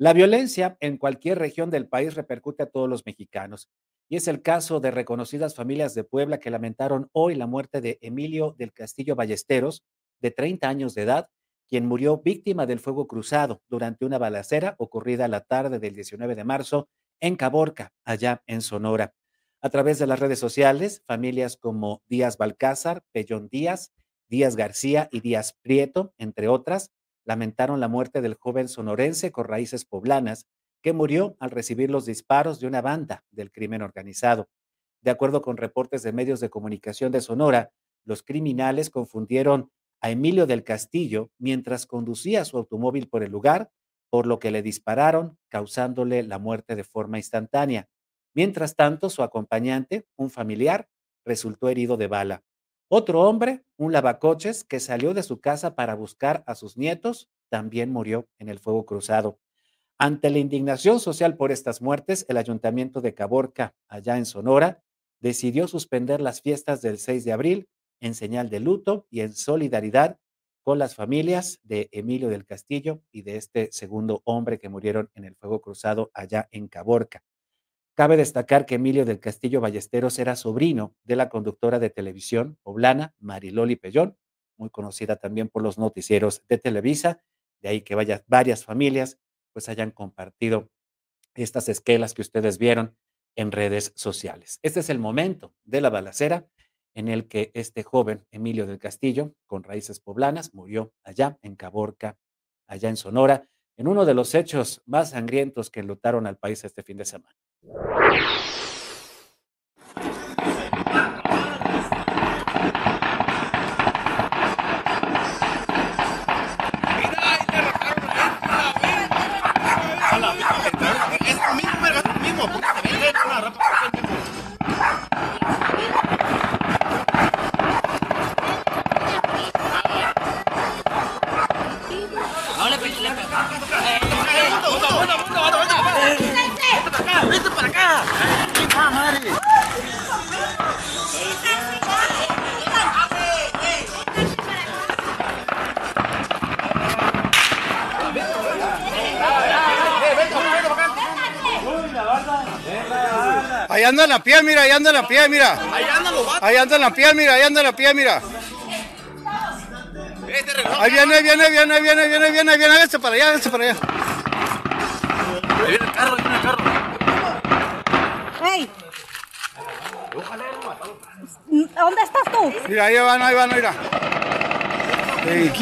La violencia en cualquier región del país repercute a todos los mexicanos. Y es el caso de reconocidas familias de Puebla que lamentaron hoy la muerte de Emilio del Castillo Ballesteros, de 30 años de edad, quien murió víctima del fuego cruzado durante una balacera ocurrida la tarde del 19 de marzo en Caborca, allá en Sonora. A través de las redes sociales, familias como Díaz Balcázar, Pellón Díaz, Díaz García y Díaz Prieto, entre otras, lamentaron la muerte del joven sonorense con raíces poblanas que murió al recibir los disparos de una banda del crimen organizado. De acuerdo con reportes de medios de comunicación de Sonora, los criminales confundieron a Emilio del Castillo mientras conducía su automóvil por el lugar, por lo que le dispararon, causándole la muerte de forma instantánea. Mientras tanto, su acompañante, un familiar, resultó herido de bala. Otro hombre, un lavacoches, que salió de su casa para buscar a sus nietos, también murió en el fuego cruzado. Ante la indignación social por estas muertes, el ayuntamiento de Caborca, allá en Sonora, decidió suspender las fiestas del 6 de abril en señal de luto y en solidaridad con las familias de Emilio del Castillo y de este segundo hombre que murieron en el fuego cruzado allá en Caborca. Cabe destacar que Emilio del Castillo Ballesteros era sobrino de la conductora de televisión poblana Mariloli Pellón, muy conocida también por los noticieros de Televisa, de ahí que varias familias pues hayan compartido estas esquelas que ustedes vieron en redes sociales. Este es el momento de la balacera en el que este joven Emilio del Castillo, con raíces poblanas, murió allá en Caborca, allá en Sonora, en uno de los hechos más sangrientos que enlutaron al país este fin de semana. you Ahí anda la piel, mira, ahí anda la piel, mira. Ahí anda Ahí anda la piel, mira, ahí anda la piel, mira. Ahí viene, viene, viene, viene, viene, viene, viene, este para allá, este para allá. Ahí viene el carro, ahí viene el carro. ¡Ey! ¿Dónde estás tú? Mira, ahí van, ahí van, mira. Ey.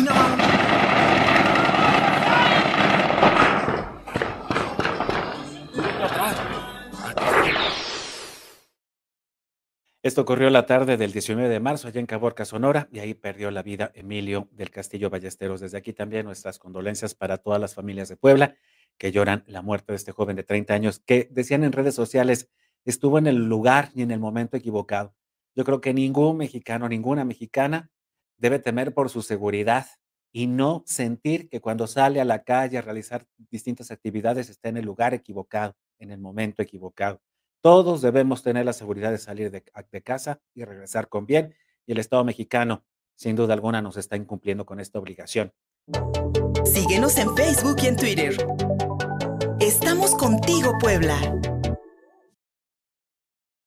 Esto ocurrió la tarde del 19 de marzo allá en Caborca, Sonora, y ahí perdió la vida Emilio del Castillo Ballesteros. Desde aquí también nuestras condolencias para todas las familias de Puebla que lloran la muerte de este joven de 30 años que decían en redes sociales estuvo en el lugar y en el momento equivocado. Yo creo que ningún mexicano, ninguna mexicana debe temer por su seguridad y no sentir que cuando sale a la calle a realizar distintas actividades está en el lugar equivocado, en el momento equivocado. Todos debemos tener la seguridad de salir de, casa y regresar con bien. Y el Estado mexicano, sin duda alguna, nos está incumpliendo con esta obligación. Síguenos en Facebook y en Twitter. Estamos contigo, Puebla.